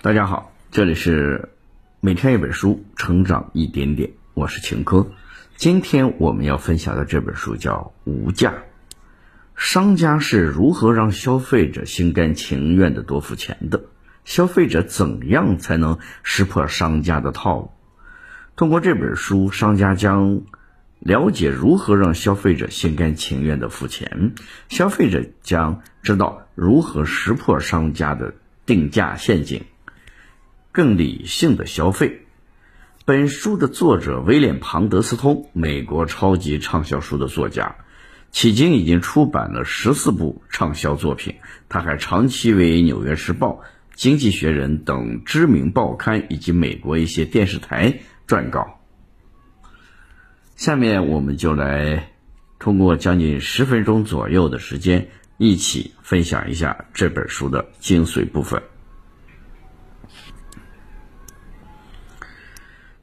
大家好，这里是每天一本书，成长一点点，我是秦科。今天我们要分享的这本书叫《无价》，商家是如何让消费者心甘情愿的多付钱的？消费者怎样才能识破商家的套路？通过这本书，商家将了解如何让消费者心甘情愿的付钱，消费者将知道如何识破商家的定价陷阱。更理性的消费。本书的作者威廉·庞德斯通，美国超级畅销书的作家，迄今已经出版了十四部畅销作品。他还长期为《纽约时报》《经济学人》等知名报刊以及美国一些电视台撰稿。下面我们就来通过将近十分钟左右的时间，一起分享一下这本书的精髓部分。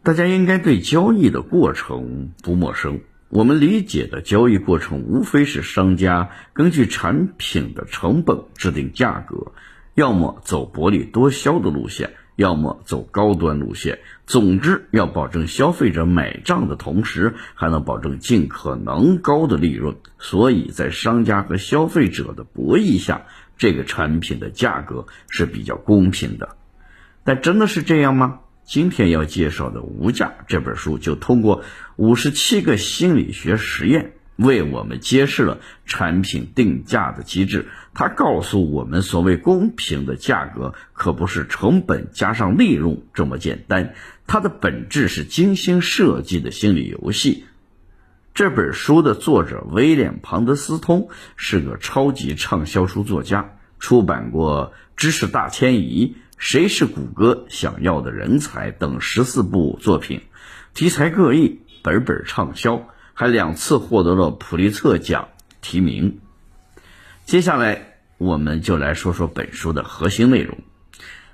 大家应该对交易的过程不陌生。我们理解的交易过程，无非是商家根据产品的成本制定价格，要么走薄利多销的路线，要么走高端路线。总之，要保证消费者买账的同时，还能保证尽可能高的利润。所以在商家和消费者的博弈下，这个产品的价格是比较公平的。但真的是这样吗？今天要介绍的《无价》这本书，就通过五十七个心理学实验，为我们揭示了产品定价的机制。它告诉我们，所谓公平的价格，可不是成本加上利润这么简单，它的本质是精心设计的心理游戏。这本书的作者威廉·庞德斯通是个超级畅销书作家，出版过《知识大迁移》。谁是谷歌想要的人才等十四部作品，题材各异，本本畅销，还两次获得了普利策奖提名。接下来，我们就来说说本书的核心内容。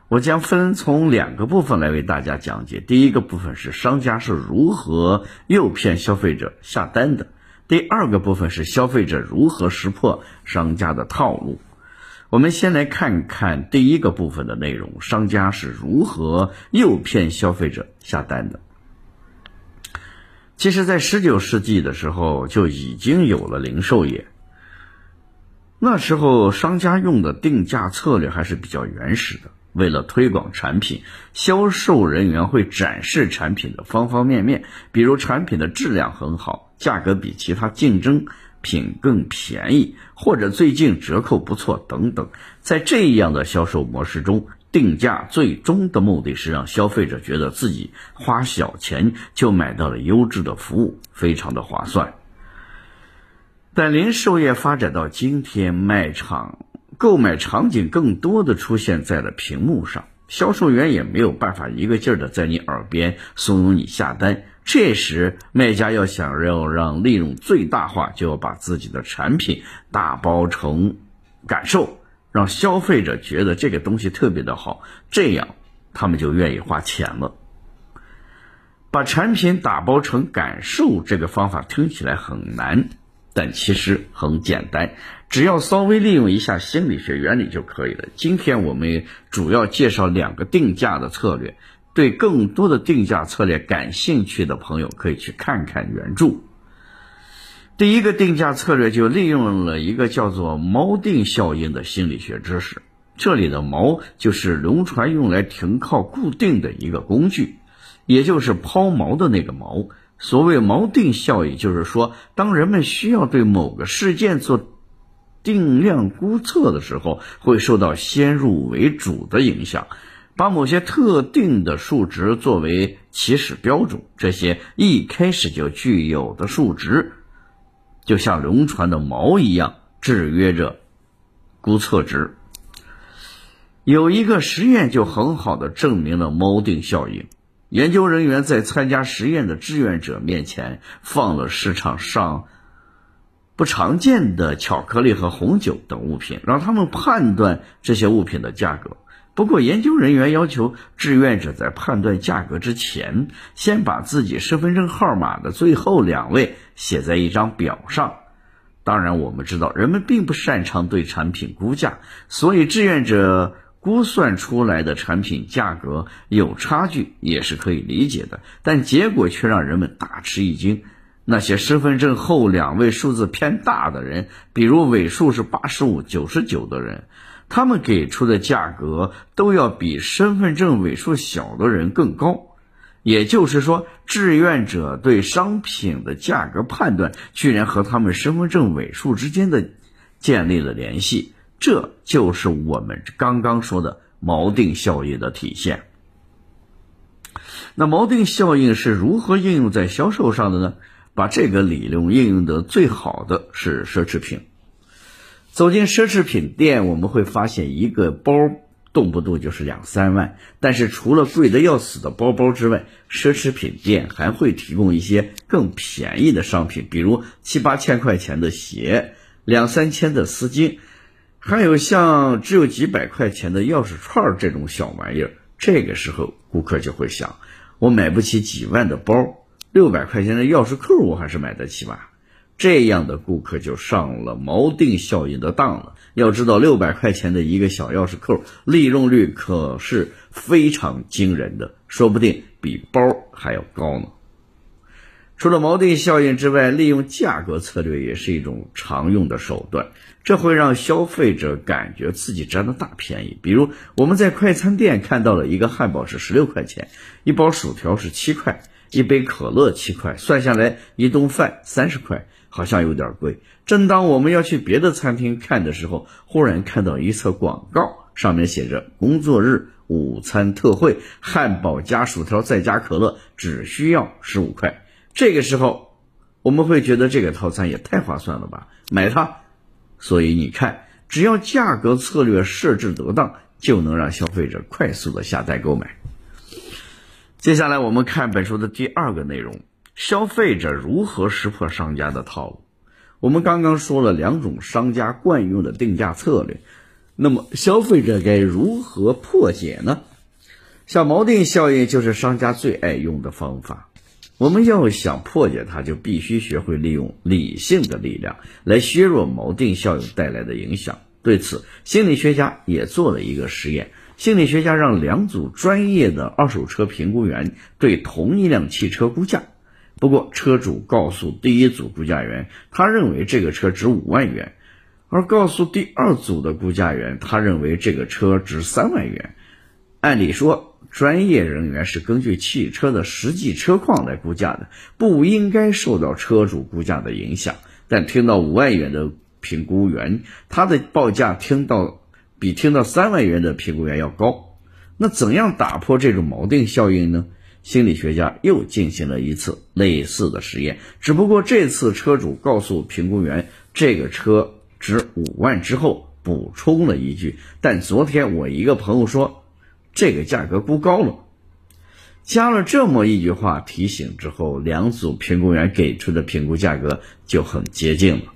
我将分从两个部分来为大家讲解。第一个部分是商家是如何诱骗消费者下单的；第二个部分是消费者如何识破商家的套路。我们先来看看第一个部分的内容：商家是如何诱骗消费者下单的。其实，在十九世纪的时候就已经有了零售业。那时候，商家用的定价策略还是比较原始的。为了推广产品，销售人员会展示产品的方方面面，比如产品的质量很好，价格比其他竞争。品更便宜，或者最近折扣不错等等，在这样的销售模式中，定价最终的目的是让消费者觉得自己花小钱就买到了优质的服务，非常的划算。但零售业发展到今天，卖场购买场景更多的出现在了屏幕上，销售员也没有办法一个劲儿的在你耳边怂恿你下单。这时，卖家要想要让利润最大化，就要把自己的产品打包成感受，让消费者觉得这个东西特别的好，这样他们就愿意花钱了。把产品打包成感受，这个方法听起来很难，但其实很简单，只要稍微利用一下心理学原理就可以了。今天我们主要介绍两个定价的策略。对更多的定价策略感兴趣的朋友，可以去看看原著。第一个定价策略就利用了一个叫做锚定效应的心理学知识。这里的锚就是轮船用来停靠固定的一个工具，也就是抛锚的那个锚。所谓锚定效应，就是说，当人们需要对某个事件做定量估测的时候，会受到先入为主的影响。把某些特定的数值作为起始标准，这些一开始就具有的数值，就像轮船的锚一样，制约着估测值。有一个实验就很好的证明了锚定效应。研究人员在参加实验的志愿者面前放了市场上不常见的巧克力和红酒等物品，让他们判断这些物品的价格。不过，研究人员要求志愿者在判断价格之前，先把自己身份证号码的最后两位写在一张表上。当然，我们知道人们并不擅长对产品估价，所以志愿者估算出来的产品价格有差距也是可以理解的，但结果却让人们大吃一惊。那些身份证后两位数字偏大的人，比如尾数是八十五、九十九的人，他们给出的价格都要比身份证尾数小的人更高。也就是说，志愿者对商品的价格判断，居然和他们身份证尾数之间的建立了联系。这就是我们刚刚说的锚定效应的体现。那锚定效应是如何应用在销售上的呢？把这个理论应用的最好的是奢侈品。走进奢侈品店，我们会发现一个包动不动就是两三万，但是除了贵的要死的包包之外，奢侈品店还会提供一些更便宜的商品，比如七八千块钱的鞋，两三千的丝巾。还有像只有几百块钱的钥匙串这种小玩意儿，这个时候顾客就会想：我买不起几万的包，六百块钱的钥匙扣我还是买得起吧？这样的顾客就上了锚定效应的当了。要知道，六百块钱的一个小钥匙扣，利润率可是非常惊人的，说不定比包还要高呢。除了锚定效应之外，利用价格策略也是一种常用的手段。这会让消费者感觉自己占了大便宜。比如，我们在快餐店看到了一个汉堡是十六块钱，一包薯条是七块，一杯可乐七块，算下来一顿饭三十块，好像有点贵。正当我们要去别的餐厅看的时候，忽然看到一册广告，上面写着“工作日午餐特惠，汉堡加薯条再加可乐，只需要十五块”。这个时候，我们会觉得这个套餐也太划算了吧，买它。所以你看，只要价格策略设置得当，就能让消费者快速的下单购买。接下来我们看本书的第二个内容：消费者如何识破商家的套路。我们刚刚说了两种商家惯用的定价策略，那么消费者该如何破解呢？像锚定效应就是商家最爱用的方法。我们要想破解它，就必须学会利用理性的力量来削弱锚定效应带来的影响。对此，心理学家也做了一个实验。心理学家让两组专业的二手车评估员对同一辆汽车估价。不过，车主告诉第一组估价员，他认为这个车值五万元，而告诉第二组的估价员，他认为这个车值三万元。按理说，专业人员是根据汽车的实际车况来估价的，不应该受到车主估价的影响。但听到五万元的评估员，他的报价听到比听到三万元的评估员要高。那怎样打破这种锚定效应呢？心理学家又进行了一次类似的实验，只不过这次车主告诉评估员这个车值五万之后，补充了一句：“但昨天我一个朋友说。”这个价格估高了，加了这么一句话提醒之后，两组评估员给出的评估价格就很接近了。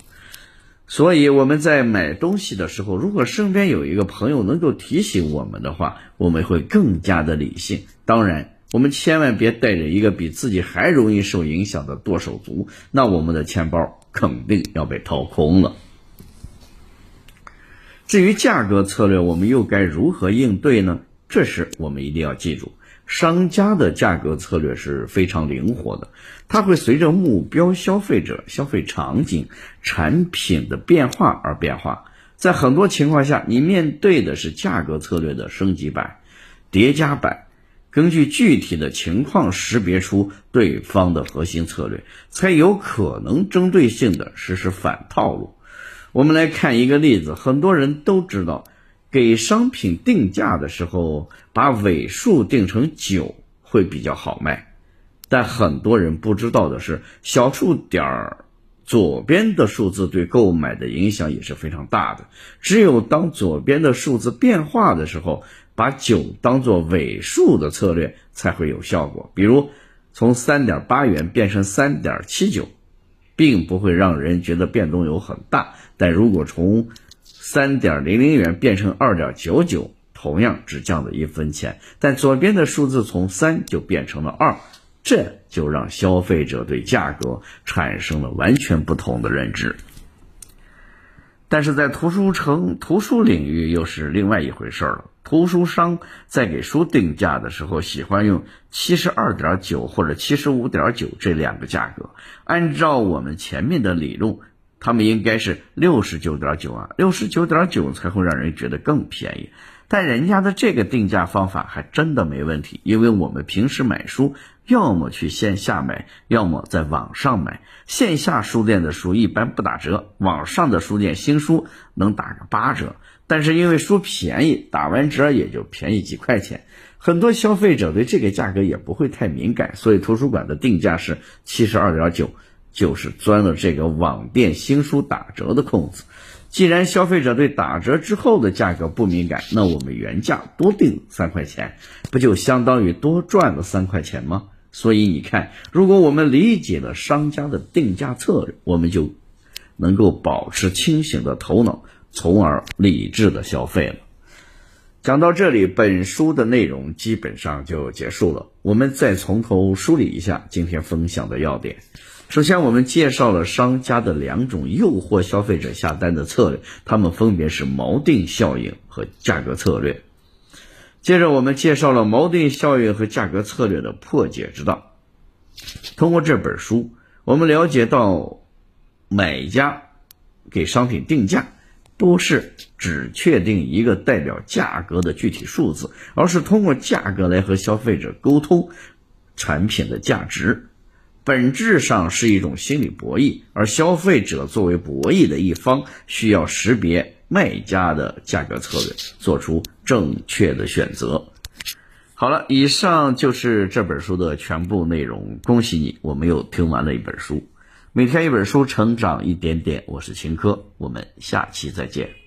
所以我们在买东西的时候，如果身边有一个朋友能够提醒我们的话，我们会更加的理性。当然，我们千万别带着一个比自己还容易受影响的剁手族，那我们的钱包肯定要被掏空了。至于价格策略，我们又该如何应对呢？这时，我们一定要记住，商家的价格策略是非常灵活的，它会随着目标消费者、消费场景、产品的变化而变化。在很多情况下，你面对的是价格策略的升级版、叠加版，根据具体的情况识别出对方的核心策略，才有可能针对性的实施反套路。我们来看一个例子，很多人都知道。给商品定价的时候，把尾数定成九会比较好卖，但很多人不知道的是，小数点儿左边的数字对购买的影响也是非常大的。只有当左边的数字变化的时候，把九当做尾数的策略才会有效果。比如，从三点八元变成三点七九，并不会让人觉得变动有很大，但如果从三点零零元变成二点九九，同样只降了一分钱，但左边的数字从三就变成了二，这就让消费者对价格产生了完全不同的认知。但是在图书城图书领域又是另外一回事了。图书商在给书定价的时候，喜欢用七十二点九或者七十五点九这两个价格。按照我们前面的理论，他们应该是六十九点九啊，六十九点九才会让人觉得更便宜。但人家的这个定价方法还真的没问题，因为我们平时买书，要么去线下买，要么在网上买。线下书店的书一般不打折，网上的书店新书能打个八折。但是因为书便宜，打完折也就便宜几块钱，很多消费者对这个价格也不会太敏感，所以图书馆的定价是七十二点九，就是钻了这个网店新书打折的空子。既然消费者对打折之后的价格不敏感，那我们原价多定三块钱，不就相当于多赚了三块钱吗？所以你看，如果我们理解了商家的定价策略，我们就能够保持清醒的头脑。从而理智的消费了。讲到这里，本书的内容基本上就结束了。我们再从头梳理一下今天分享的要点。首先，我们介绍了商家的两种诱惑消费者下单的策略，它们分别是锚定效应和价格策略。接着，我们介绍了锚定效应和价格策略的破解之道。通过这本书，我们了解到买家给商品定价。不是只确定一个代表价格的具体数字，而是通过价格来和消费者沟通产品的价值，本质上是一种心理博弈。而消费者作为博弈的一方，需要识别卖家的价格策略，做出正确的选择。好了，以上就是这本书的全部内容。恭喜你，我们又听完了一本书。每天一本书，成长一点点。我是秦科，我们下期再见。